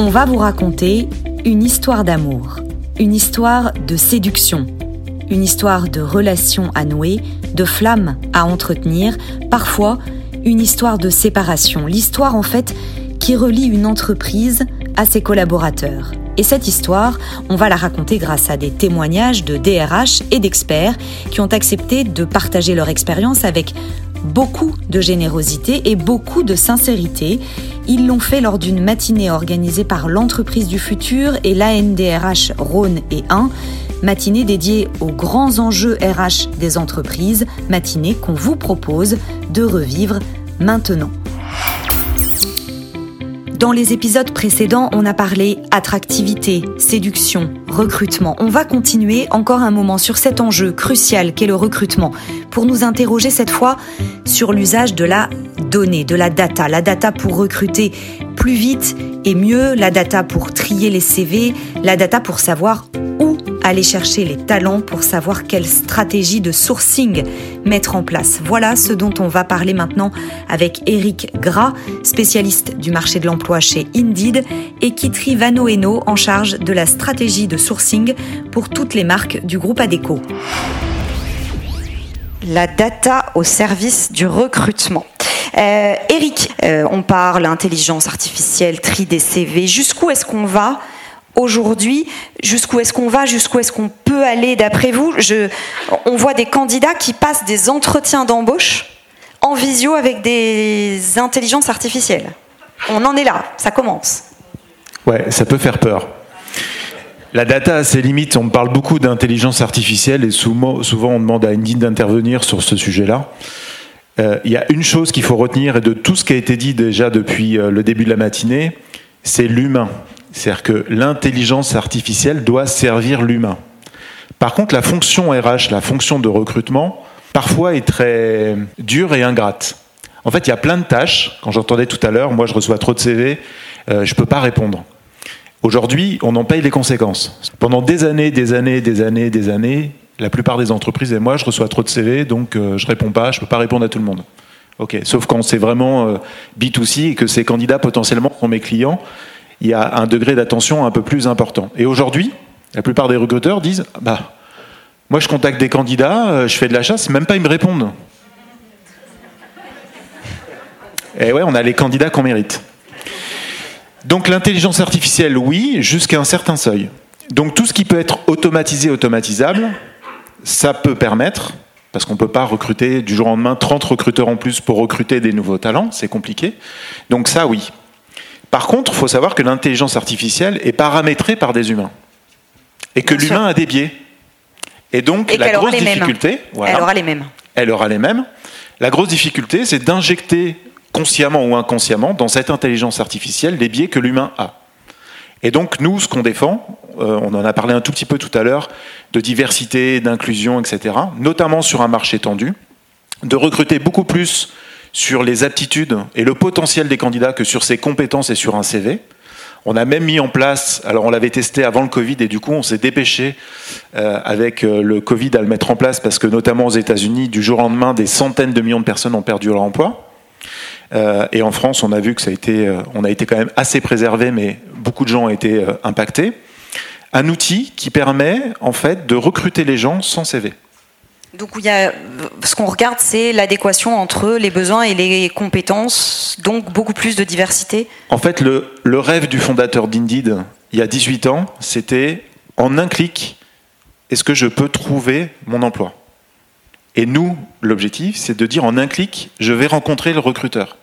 on va vous raconter une histoire d'amour, une histoire de séduction, une histoire de relations à nouer, de flammes à entretenir, parfois une histoire de séparation, l'histoire en fait qui relie une entreprise à ses collaborateurs. Et cette histoire, on va la raconter grâce à des témoignages de DRH et d'experts qui ont accepté de partager leur expérience avec beaucoup de générosité et beaucoup de sincérité. Ils l'ont fait lors d'une matinée organisée par l'entreprise du futur et l'ANDRH Rhône et 1, matinée dédiée aux grands enjeux RH des entreprises, matinée qu'on vous propose de revivre maintenant. Dans les épisodes précédents, on a parlé attractivité, séduction, recrutement. On va continuer encore un moment sur cet enjeu crucial qu'est le recrutement pour nous interroger cette fois sur l'usage de la donnée, de la data. La data pour recruter plus vite et mieux, la data pour trier les CV, la data pour savoir aller chercher les talents pour savoir quelle stratégie de sourcing mettre en place. Voilà ce dont on va parler maintenant avec Eric Gras, spécialiste du marché de l'emploi chez Indeed, et Kitri Vanoeno en charge de la stratégie de sourcing pour toutes les marques du groupe Adeco. La data au service du recrutement. Euh, Eric, euh, on parle intelligence artificielle, tri des CV. Jusqu'où est-ce qu'on va aujourd'hui, jusqu'où est-ce qu'on va, jusqu'où est-ce qu'on peut aller d'après vous? On voit des candidats qui passent des entretiens d'embauche en visio avec des intelligences artificielles. On en est là, ça commence. Ouais, ça peut faire peur. La data a ses limites, on parle beaucoup d'intelligence artificielle et souvent, on demande à Indeed d'intervenir sur ce sujet-là. Euh, il y a une chose qu'il faut retenir et de tout ce qui a été dit déjà depuis euh, le début de la matinée, c'est l'humain. C'est-à-dire que l'intelligence artificielle doit servir l'humain. Par contre, la fonction RH, la fonction de recrutement, parfois est très dure et ingrate. En fait, il y a plein de tâches. Quand j'entendais tout à l'heure, moi je reçois trop de CV, euh, je ne peux pas répondre. Aujourd'hui, on en paye les conséquences. Pendant des années, des années, des années, des années, la plupart des entreprises et moi, je reçois trop de CV, donc euh, je réponds pas, je peux pas répondre à tout le monde. Sauf quand c'est vraiment euh, B2C et que ces candidats potentiellement sont mes clients il y a un degré d'attention un peu plus important. Et aujourd'hui, la plupart des recruteurs disent bah, moi je contacte des candidats, euh, je fais de la chasse, même pas ils me répondent. Et ouais, on a les candidats qu'on mérite. Donc l'intelligence artificielle, oui, jusqu'à un certain seuil. Donc tout ce qui peut être automatisé, automatisable, ça peut permettre, parce qu'on ne peut pas recruter du jour au lendemain 30 recruteurs en plus pour recruter des nouveaux talents, c'est compliqué. Donc ça, oui. Par contre, il faut savoir que l'intelligence artificielle est paramétrée par des humains. Et que l'humain a des biais. Et donc, la grosse difficulté. elle aura les mêmes. Elle aura les mêmes. La grosse difficulté, c'est d'injecter consciemment ou inconsciemment dans cette intelligence artificielle les biais que l'humain a. Et donc, nous, ce qu'on défend, euh, on en a parlé un tout petit peu tout à l'heure, de diversité, d'inclusion, etc., notamment sur un marché tendu, de recruter beaucoup plus sur les aptitudes et le potentiel des candidats que sur ses compétences et sur un CV. On a même mis en place, alors on l'avait testé avant le Covid et du coup on s'est dépêché euh, avec euh, le Covid à le mettre en place parce que notamment aux États-Unis, du jour au lendemain, des centaines de millions de personnes ont perdu leur emploi. Euh, et en France, on a vu que ça a été, on a été quand même assez préservé, mais beaucoup de gens ont été impactés. Un outil qui permet en fait de recruter les gens sans CV. Donc il y a, ce qu'on regarde, c'est l'adéquation entre les besoins et les compétences, donc beaucoup plus de diversité. En fait, le, le rêve du fondateur d'Indeed, il y a 18 ans, c'était en un clic, est-ce que je peux trouver mon emploi? Et nous, l'objectif, c'est de dire en un clic, je vais rencontrer le recruteur.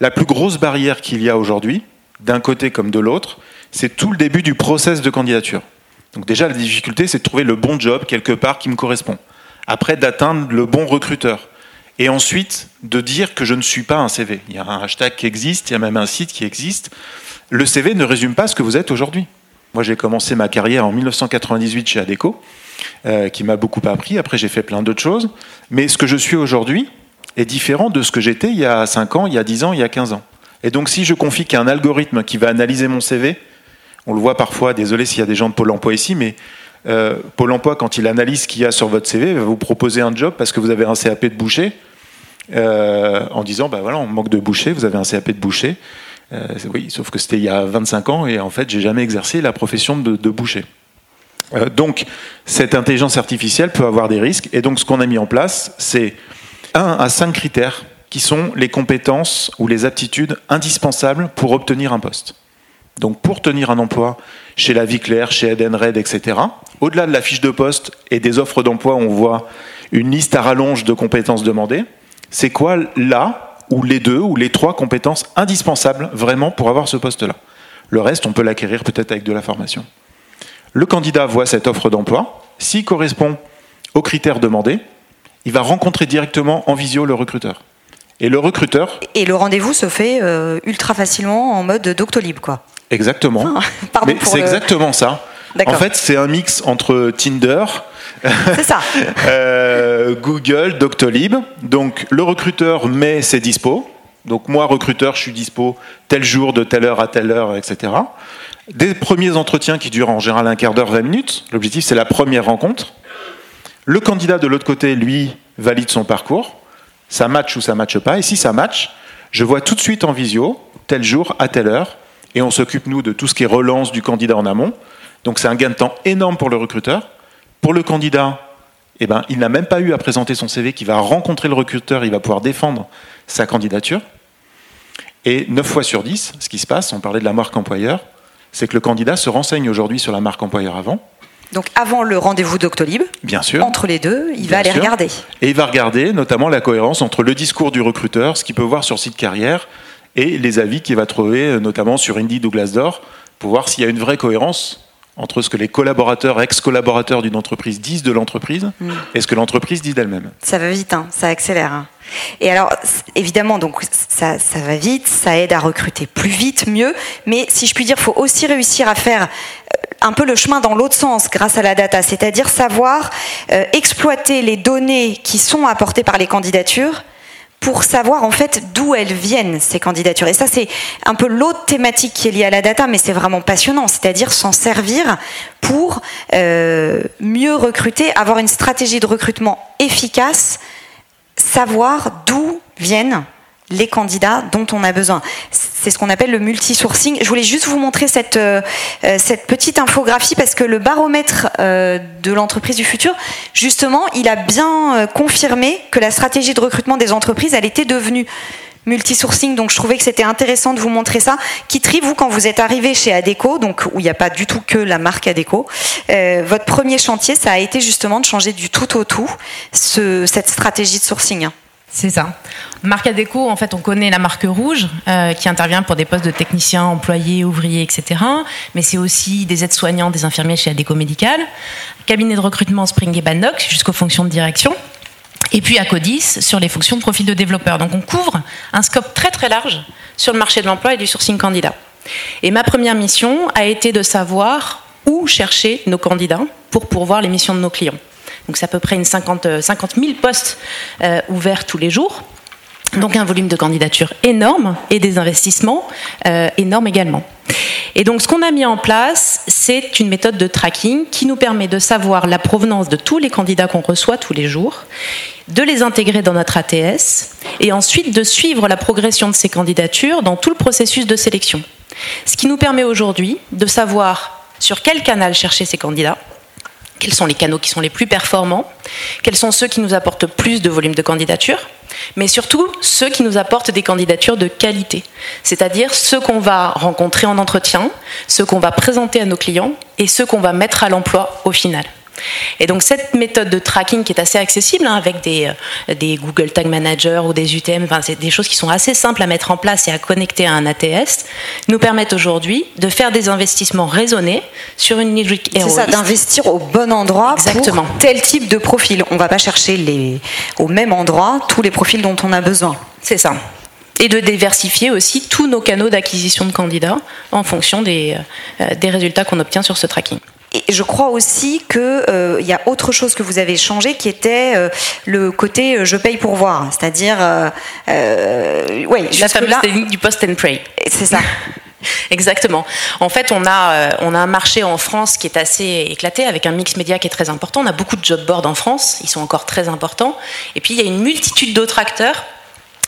La plus grosse barrière qu'il y a aujourd'hui, d'un côté comme de l'autre, c'est tout le début du process de candidature. Donc déjà, la difficulté, c'est de trouver le bon job quelque part qui me correspond après d'atteindre le bon recruteur. Et ensuite, de dire que je ne suis pas un CV. Il y a un hashtag qui existe, il y a même un site qui existe. Le CV ne résume pas ce que vous êtes aujourd'hui. Moi, j'ai commencé ma carrière en 1998 chez Adeco, euh, qui m'a beaucoup appris. Après, j'ai fait plein d'autres choses. Mais ce que je suis aujourd'hui est différent de ce que j'étais il y a 5 ans, il y a 10 ans, il y a 15 ans. Et donc, si je confie qu'il y a un algorithme qui va analyser mon CV, on le voit parfois, désolé s'il y a des gens de Pôle emploi ici, mais euh, Pôle emploi, quand il analyse ce qu'il y a sur votre CV, va vous proposer un job parce que vous avez un CAP de boucher, euh, en disant bah voilà, on manque de boucher, vous avez un CAP de boucher. oui, sauf que c'était il y a 25 ans et en fait, j'ai jamais exercé la profession de, boucher. donc, cette intelligence artificielle peut avoir des risques. Et donc, ce qu'on a mis en place, c'est un à cinq critères qui sont les compétences ou les aptitudes indispensables pour obtenir un poste. Donc pour tenir un emploi chez la Vie Claire, chez Edenred, etc., au-delà de la fiche de poste et des offres d'emploi, on voit une liste à rallonge de compétences demandées. C'est quoi là, ou les deux, ou les trois compétences indispensables vraiment pour avoir ce poste-là? Le reste, on peut l'acquérir peut-être avec de la formation. Le candidat voit cette offre d'emploi. S'il correspond aux critères demandés, il va rencontrer directement en visio le recruteur. Et le recruteur. Et le rendez-vous se fait euh, ultra facilement en mode Doctolib, quoi. Exactement. Ah, Mais c'est exactement ça. En fait, c'est un mix entre Tinder, ça. euh, Google, Doctolib. Donc, le recruteur met ses dispos. Donc, moi, recruteur, je suis dispo tel jour, de telle heure à telle heure, etc. Des premiers entretiens qui durent en général un quart d'heure, 20 minutes. L'objectif, c'est la première rencontre. Le candidat de l'autre côté, lui, valide son parcours. Ça match ou ça matche pas. Et si ça match, je vois tout de suite en visio, tel jour, à telle heure, et on s'occupe, nous, de tout ce qui est relance du candidat en amont. Donc c'est un gain de temps énorme pour le recruteur. Pour le candidat, eh ben, il n'a même pas eu à présenter son CV, qui va rencontrer le recruteur, il va pouvoir défendre sa candidature. Et 9 fois sur 10, ce qui se passe, on parlait de la marque employeur, c'est que le candidat se renseigne aujourd'hui sur la marque employeur avant. Donc avant le rendez-vous Doctolib, bien sûr, entre les deux, il va aller regarder. Et il va regarder notamment la cohérence entre le discours du recruteur, ce qu'il peut voir sur site carrière, et les avis qu'il va trouver euh, notamment sur Indeed ou Glassdoor pour voir s'il y a une vraie cohérence entre ce que les collaborateurs, ex-collaborateurs d'une entreprise disent de l'entreprise mm. et ce que l'entreprise dit d'elle-même. Ça va vite, hein, ça accélère. Hein. Et alors, évidemment, donc ça, ça, va vite, ça aide à recruter plus vite, mieux. Mais si je puis dire, il faut aussi réussir à faire euh, un peu le chemin dans l'autre sens grâce à la data, c'est-à-dire savoir euh, exploiter les données qui sont apportées par les candidatures pour savoir en fait d'où elles viennent ces candidatures. Et ça c'est un peu l'autre thématique qui est liée à la data, mais c'est vraiment passionnant, c'est-à-dire s'en servir pour euh, mieux recruter, avoir une stratégie de recrutement efficace, savoir d'où viennent les candidats dont on a besoin. C'est ce qu'on appelle le multi-sourcing. Je voulais juste vous montrer cette, euh, euh, cette petite infographie parce que le baromètre euh, de l'entreprise du futur, justement, il a bien confirmé que la stratégie de recrutement des entreprises, elle était devenue multi-sourcing, donc je trouvais que c'était intéressant de vous montrer ça. Kitri, vous, quand vous êtes arrivé chez Adeco, donc où il n'y a pas du tout que la marque Adeco, votre premier chantier, ça a été justement de changer du tout au tout ce, cette stratégie de sourcing. C'est ça. Marque Adéco, en fait, on connaît la marque rouge euh, qui intervient pour des postes de techniciens, employés, ouvriers, etc. Mais c'est aussi des aides-soignants, des infirmiers chez Adéco Médical, cabinet de recrutement Spring et Bandoc jusqu'aux fonctions de direction. Et puis Acodis sur les fonctions de profil de développeur. Donc on couvre un scope très très large sur le marché de l'emploi et du sourcing candidat. Et ma première mission a été de savoir où chercher nos candidats pour pourvoir les missions de nos clients. Donc c'est à peu près une 50, 50 000 postes euh, ouverts tous les jours. Donc un volume de candidatures énorme et des investissements euh, énormes également. Et donc ce qu'on a mis en place, c'est une méthode de tracking qui nous permet de savoir la provenance de tous les candidats qu'on reçoit tous les jours, de les intégrer dans notre ATS et ensuite de suivre la progression de ces candidatures dans tout le processus de sélection. Ce qui nous permet aujourd'hui de savoir sur quel canal chercher ces candidats, quels sont les canaux qui sont les plus performants, quels sont ceux qui nous apportent plus de volume de candidatures, mais surtout ceux qui nous apportent des candidatures de qualité, c'est-à-dire ceux qu'on va rencontrer en entretien, ceux qu'on va présenter à nos clients et ceux qu'on va mettre à l'emploi au final. Et donc cette méthode de tracking qui est assez accessible hein, avec des, euh, des, Google Tag Manager ou des UTM, enfin, c'est des choses qui sont assez simples à mettre en place et à connecter à un ATS, nous permettent aujourd'hui de faire des investissements raisonnés sur une logique C'est ça, d'investir au bon endroit Exactement. pour tel type de profil. On ne va pas chercher les, au même endroit tous les profils dont on a besoin. C'est ça et de diversifier aussi tous nos canaux d'acquisition de candidats en fonction des, euh, des résultats qu'on obtient sur ce tracking. Et je crois aussi qu'il euh, y a autre chose que vous avez changé qui était euh, le côté euh, je paye pour voir. C'est-à-dire. ouais, La fameuse technique du post and pray. C'est ça. Exactement. En fait, on a, on a un marché en France qui est assez éclaté avec un mix média qui est très important. On a beaucoup de job boards en France, ils sont encore très importants. Et puis, il y a une multitude d'autres acteurs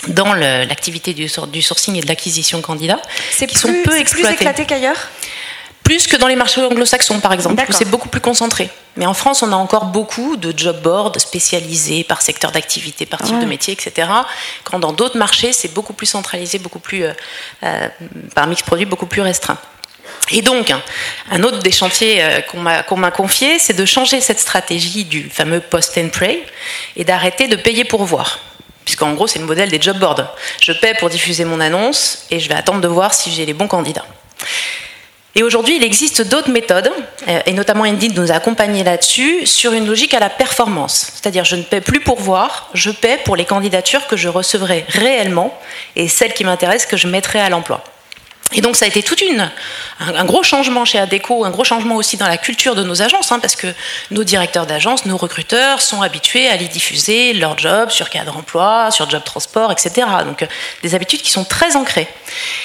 dans l'activité du, du, sourcing et de l'acquisition candidat qui sont peu exploités. plus éclaté qu'ailleurs? Plus que dans les marchés anglo-saxons, par exemple, où c'est beaucoup plus concentré. Mais en France, on a encore beaucoup de job boards spécialisés par secteur d'activité, par type de métier, etc. Quand dans d'autres marchés, c'est beaucoup plus centralisé, beaucoup plus euh, euh, par mix produit, beaucoup plus restreint. Et donc, un autre des chantiers euh, qu'on m'a confié, c'est de changer cette stratégie du fameux post and pray et d'arrêter de payer pour voir. Puisqu'en gros, c'est le modèle des job boards. Je paie pour diffuser mon annonce et je vais attendre de voir si j'ai les bons candidats. Et aujourd'hui, il existe d'autres méthodes, euh, et notamment Indeed nous a accompagnés là-dessus, sur une logique à la performance. C'est-à-dire, je ne paie plus pour voir, je paie pour les candidatures que je recevrai réellement et celles qui m'intéressent que je mettrai à l'emploi. Et donc ça a été tout une, un, gros changement chez Adeco, un gros changement aussi dans la culture de nos agences, hein, parce que nos directeurs d'agence, nos recruteurs sont habitués à aller diffuser leur job sur cadre emploi, sur job transport, etc. Donc euh, des habitudes qui sont très ancrées.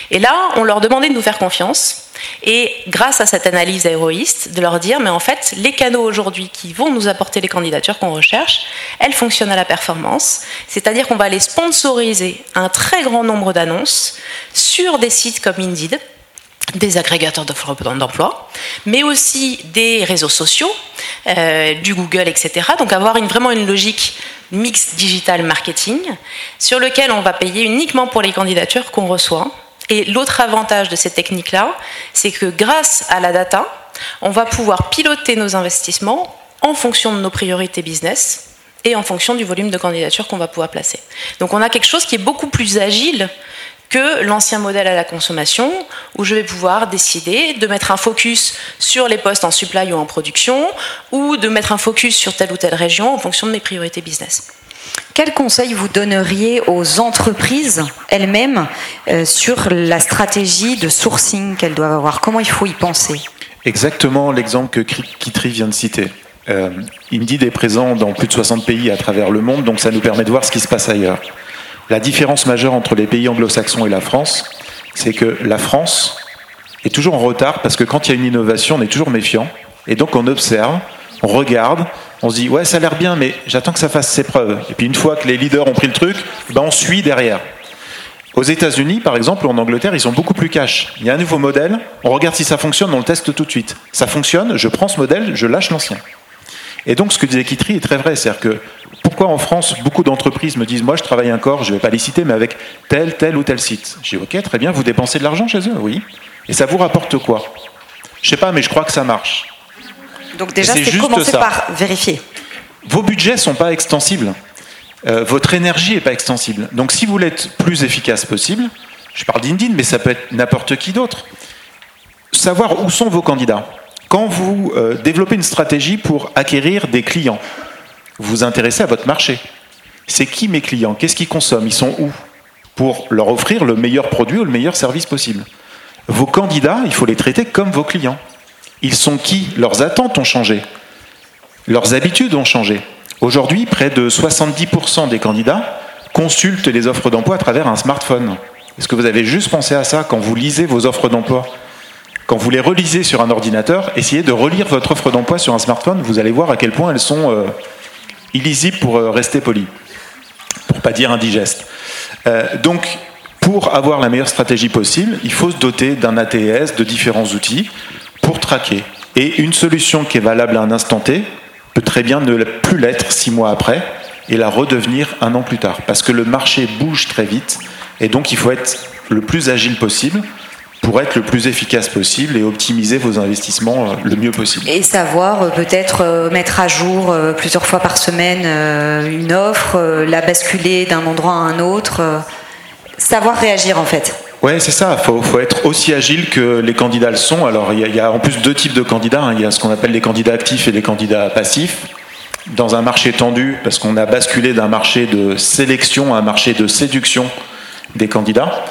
Et là, on leur demandait de nous faire confiance, et grâce à cette analyse héroïste, de leur dire, mais en fait, les canaux aujourd'hui qui vont nous apporter les candidatures qu'on recherche, elles fonctionnent à la performance, c'est-à-dire qu'on va les sponsoriser un très grand nombre d'annonces sur des sites comme Indeed, des agrégateurs d'offres d'emploi, mais aussi des réseaux sociaux, euh, du Google, etc. Donc avoir vraiment une logique mixte digital marketing sur lequel on va payer uniquement pour les candidatures qu'on reçoit et l'autre avantage de ces techniques-là, c'est que grâce à la data, on va pouvoir piloter nos investissements en fonction de nos priorités business et en fonction du volume de candidatures qu'on va pouvoir placer. Donc on a quelque chose qui est beaucoup plus agile que l'ancien modèle à la consommation, où je vais pouvoir décider de mettre un focus sur les postes en supply ou en production, ou de mettre un focus sur telle ou telle région en fonction de mes priorités business. Quel conseil vous donneriez aux entreprises elles-mêmes euh, sur la stratégie de sourcing qu'elles doivent avoir? Comment il faut y penser? Exactement l'exemple que Kitri vient de citer. Euh, Indeed est présent dans plus de 60 pays à travers le monde, donc ça nous permet de voir ce qui se passe ailleurs. La différence majeure entre les pays anglo-saxons et la France, c'est que la France est toujours en retard parce que quand il y a une innovation, on est toujours méfiant. Et donc on observe, on regarde, on se dit ouais ça a l'air bien, mais j'attends que ça fasse ses preuves. Et puis une fois que les leaders ont pris le truc, ben on suit derrière. Aux États-Unis, par exemple, ou en Angleterre, ils sont beaucoup plus cash. Il y a un nouveau modèle, on regarde si ça fonctionne, on le teste tout de suite. Ça fonctionne, je prends ce modèle, je lâche l'ancien. Et donc ce que disait Kitri est très vrai, c'est-à-dire que pourquoi en France beaucoup d'entreprises me disent moi je travaille encore, je ne vais pas les citer, mais avec tel, tel ou tel site. J'ai ok, très bien, vous dépensez de l'argent chez eux, oui. Et ça vous rapporte quoi? Je sais pas, mais je crois que ça marche. Donc déjà, c'est commencer par vérifier. Vos budgets sont pas extensibles. Euh, votre énergie n'est pas extensible. Donc si vous voulez être plus efficace possible, je parle d'Indeed, mais ça peut être n'importe qui d'autre. Savoir où sont vos candidats. Quand vous euh, développez une stratégie pour acquérir des clients, vous vous intéressez à votre marché. C'est qui mes clients? Qu'est-ce qu'ils consomment? Ils sont où? Pour leur offrir le meilleur produit ou le meilleur service possible. Vos candidats, il faut les traiter comme vos clients. Ils sont qui? Leurs attentes ont changé. Leurs habitudes ont changé. Aujourd'hui, près de 70% des candidats consultent les offres d'emploi à travers un smartphone. Est-ce que vous avez juste pensé à ça quand vous lisez vos offres d'emploi? Quand vous les relisez sur un ordinateur, essayez de relire votre offre d'emploi sur un smartphone, vous allez voir à quel point elles sont euh, illisibles pour euh, rester poli, pour pas dire indigeste. Euh, donc, pour avoir la meilleure stratégie possible, il faut se doter d'un ATS, de différents outils pour traquer. Et une solution qui est valable à un instant T peut très bien ne plus l'être six mois après et la redevenir un an plus tard. Parce que le marché bouge très vite et donc il faut être le plus agile possible pour être le plus efficace possible et optimiser vos investissements euh, le mieux possible. Et savoir euh, peut-être euh, mettre à jour plusieurs fois par semaine une offre, la basculer d'un endroit à un autre, savoir réagir en fait. Oui, c'est ça. Il faut, être aussi agile que les candidats le sont. Alors, il y, a, en plus deux types de candidats. Hein. Il y a ce qu'on appelle les candidats actifs et les candidats passifs. Dans un marché tendu, parce qu'on a basculé d'un marché de sélection à un marché de séduction des candidats,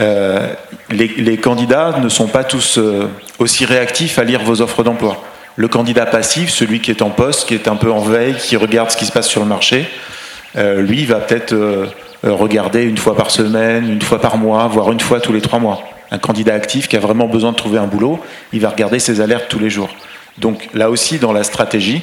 euh, les, candidats ne sont pas tous euh, aussi réactifs à lire vos offres d'emploi. Le candidat passif, celui qui est en poste, qui est un peu en veille, qui regarde ce qui se passe sur le marché, euh, lui va peut-être regarder une fois par semaine, une fois par mois, voire une fois tous les trois mois. Un candidat actif qui a vraiment besoin de trouver un boulot, il va regarder ses alertes tous les jours. Donc là aussi, dans la stratégie,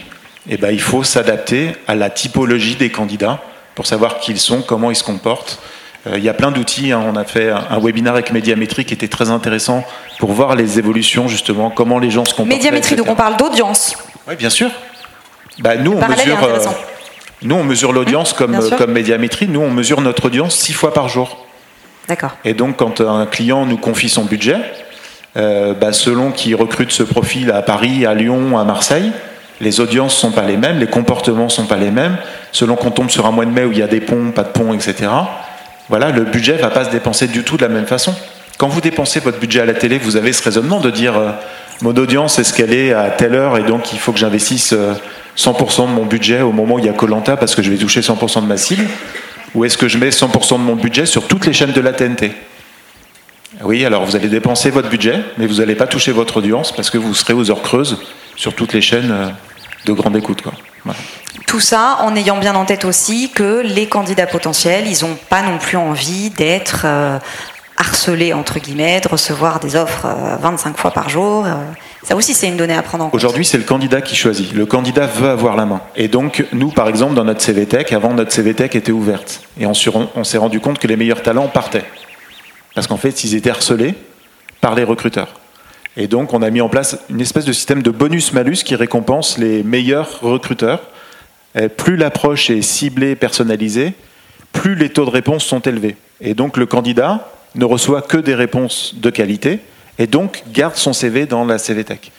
eh ben, il faut s'adapter à la typologie des candidats pour savoir qui ils sont, comment ils se comportent, Euh, il y a plein d'outils. Hein. On a fait un, webinaire avec Médiamétrie qui était très intéressant pour voir les évolutions, justement, comment les gens se comportent. Médiamétrie, donc on parle d'audience. Oui, bien sûr. Bah, nous, on mesure, euh, nous, on mesure l'audience comme, comme Médiamétrie. Nous, on mesure notre audience six fois par jour. D'accord. Et donc, quand un client nous confie son budget, euh, bah, selon qui recrute ce profil à Paris, à Lyon, à Marseille, les audiences sont pas les mêmes, les comportements sont pas les mêmes. Selon qu'on tombe sur un mois de mai où il y a des ponts, pas de ponts, etc. Voilà, le budget va pas se dépenser du tout de la même façon. Quand vous dépensez votre budget à la télé, vous avez ce raisonnement de dire euh, mon audience est ce qu'elle est à telle heure et donc il faut que j'investisse 100% euh, de mon budget au moment où il y a Colanta parce que je vais toucher 100% de ma cible. Ou est-ce que je mets 100% de mon budget sur toutes les chaînes de la TNT Oui, alors vous allez dépenser votre budget, mais vous n'allez pas toucher votre audience parce que vous serez aux heures creuses sur toutes les chaînes euh, de grande écoute. Quoi. Tout ça en ayant bien en tête aussi que les candidats potentiels, ils n'ont pas non plus envie d'être euh, harcelés, entre guillemets, de recevoir des offres 25 euh, fois par jour. Ça aussi, c'est une donnée à prendre en compte. Aujourd'hui, c'est le candidat qui choisit. Le candidat veut avoir la main. Et donc, nous, par exemple, dans notre CVTech, avant, notre CVTech était ouverte. Et on, on s'est rendu compte que les meilleurs talents partaient. Parce qu'en fait, ils étaient harcelés par les recruteurs. Et donc, on a mis en place une espèce de système de bonus-malus qui récompense les meilleurs recruteurs. plus l'approche est ciblée, personnalisée, plus les taux de réponse sont élevés. Et donc, le candidat ne reçoit que des réponses de qualité et donc garde son CV dans la CVTech.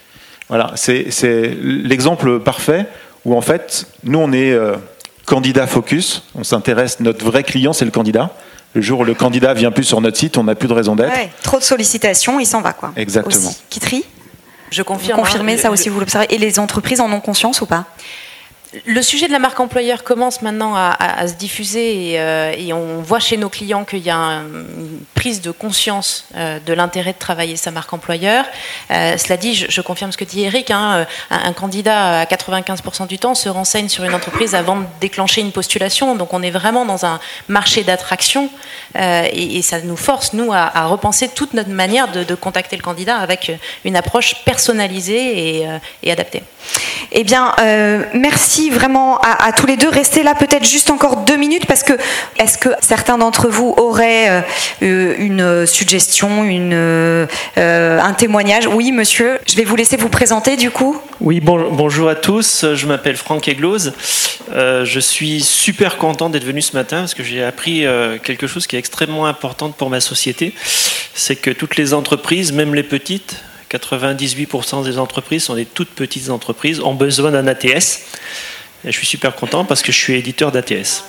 Voilà, c'est l'exemple parfait où en fait, nous on est euh, candidat focus, on s'intéresse, notre vrai client c'est le candidat. Le jour où le candidat vient plus sur notre site, on n'a plus de raison d'être. trop de sollicitations, il s'en va quoi. Exactement. Kitri Je confirme. Vous confirmez hein, ça aussi, vous l'observez. Et les entreprises en ont conscience ou pas? Le sujet de la marque employeur commence maintenant à, se diffuser euh, et, on voit chez nos clients qu'il y a une prise de conscience euh, de l'intérêt de travailler sa marque employeur. Euh, cela dit, je, confirme ce que dit Eric, hein, un, candidat à 95% du temps se renseigne sur une entreprise avant de déclencher une postulation. Donc on est vraiment dans un marché d'attraction et, ça nous force, nous, à, repenser toute notre manière de, contacter le candidat avec une approche personnalisée et, adaptée. Eh bien, merci vraiment à, tous les deux. Restez là peut-être juste encore deux minutes parce que est-ce que certains d'entre vous auraient euh, une suggestion, une, euh, un témoignage Oui, monsieur. Je vais vous laisser vous présenter du coup. Oui, bon, bonjour à tous. Je m'appelle Franck Egloz. Euh, je suis super content d'être venu ce matin parce que j'ai appris quelque chose qui est extrêmement important pour ma société. C'est que toutes les entreprises, même les petites, 98% des entreprises sont des toutes petites entreprises, ont besoin d'un ATS. Et je suis super content parce que je suis éditeur d'ATS.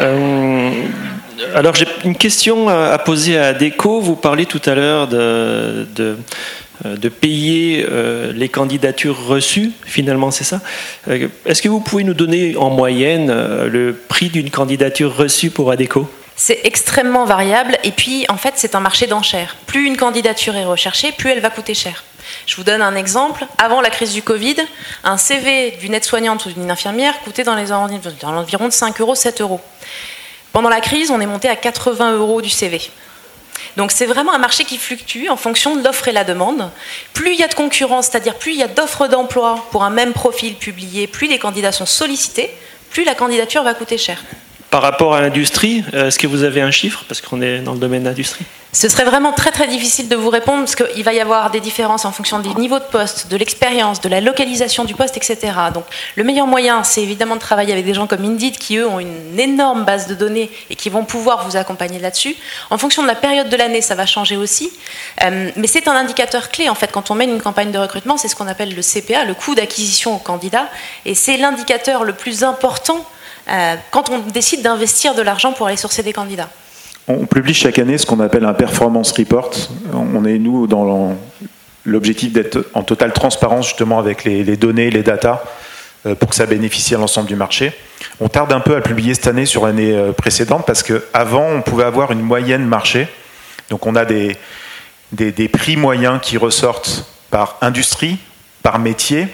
Euh, alors j'ai une question à poser à Déco. Vous parlez tout à l'heure de, de, payer euh, les candidatures reçues, finalement c'est ça? Euh, est-ce que vous pouvez nous donner en moyenne le prix d'une candidature reçue pour ADECO c'est extrêmement variable et puis en fait c'est un marché d'enchères. Plus une candidature est recherchée, plus elle va coûter cher. Je vous donne un exemple. Avant la crise du Covid, un CV d'une aide-soignante ou d'une infirmière coûtait dans les de 5 euros, 7 euros. Pendant la crise, on est monté à 80 euros du CV. Donc c'est vraiment un marché qui fluctue en fonction de l'offre et la demande. Plus il y a de concurrence, c'est-à-dire plus il y a d'offres d'emploi pour un même profil publié, plus les candidats sont sollicités, plus la candidature va coûter cher. Par rapport à l'industrie, euh, est-ce que vous avez un chiffre Parce qu'on est dans le domaine de l'industrie. Ce serait vraiment très très difficile de vous répondre parce qu'il va y avoir des différences en fonction des niveaux de poste, de l'expérience, de la localisation du poste, etc. Donc le meilleur moyen, c'est évidemment de travailler avec des gens comme Indeed qui, eux, ont une énorme base de données et qui vont pouvoir vous accompagner là-dessus. En fonction de la période de l'année, ça va changer aussi. Euh, mais c'est un indicateur clé, en fait, quand on mène une campagne de recrutement, c'est ce qu'on appelle le CPA, le coût d'acquisition au candidat. Et c'est l'indicateur le plus important euh, quand on décide d'investir de l'argent pour aller sourcer des candidats. On publie chaque année ce qu'on appelle un performance report. On est, nous, dans l'objectif d'être en totale transparence justement avec les, données, les datas, euh, pour que ça bénéficie à l'ensemble du marché. On tarde un peu à publier cette année sur l'année euh, précédente parce qu'avant, on pouvait avoir une moyenne marché. Donc on a des, des prix moyens qui ressortent par industrie, par métier,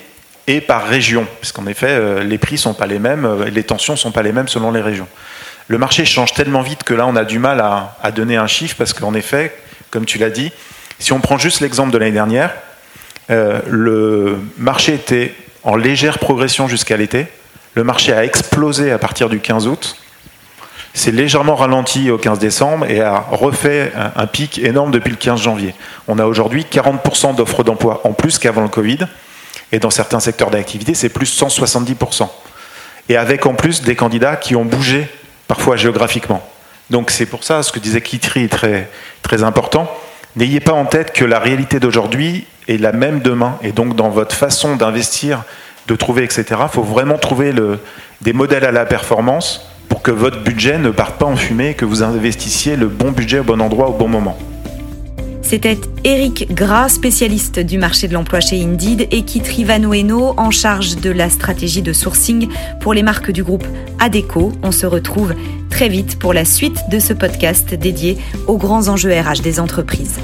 et par région, puisqu'en effet, euh, les prix sont pas les mêmes, euh, les tensions sont pas les mêmes selon les régions. Le marché change tellement vite que là, on a du mal à, donner un chiffre, parce qu'en effet, comme tu l'as dit, si on prend juste l'exemple de l'année dernière, euh, le marché était en légère progression jusqu'à l'été. Le marché a explosé à partir du 15 août. c'est légèrement ralenti au 15 décembre et a refait un, pic énorme depuis le 15 janvier. On a aujourd'hui 40% d'offres d'emploi en plus qu'avant le Covid. Et dans certains secteurs d'activité, c'est plus 170%. Et avec en plus des candidats qui ont bougé, parfois géographiquement. Donc c'est pour ça, ce que disait Kitri est très, important. N'ayez pas en tête que la réalité d'aujourd'hui est la même demain. Et donc dans votre façon d'investir, de trouver, etc., il faut vraiment trouver des modèles à la performance pour que votre budget ne parte pas en fumée, que vous investissiez le bon budget au bon endroit au bon moment. C'était Eric Gras, spécialiste du marché de l'emploi chez Indeed, et Kitri Vanoeno, en charge de la stratégie de sourcing pour les marques du groupe Adeco. On se retrouve très vite pour la suite de ce podcast dédié aux grands enjeux RH des entreprises.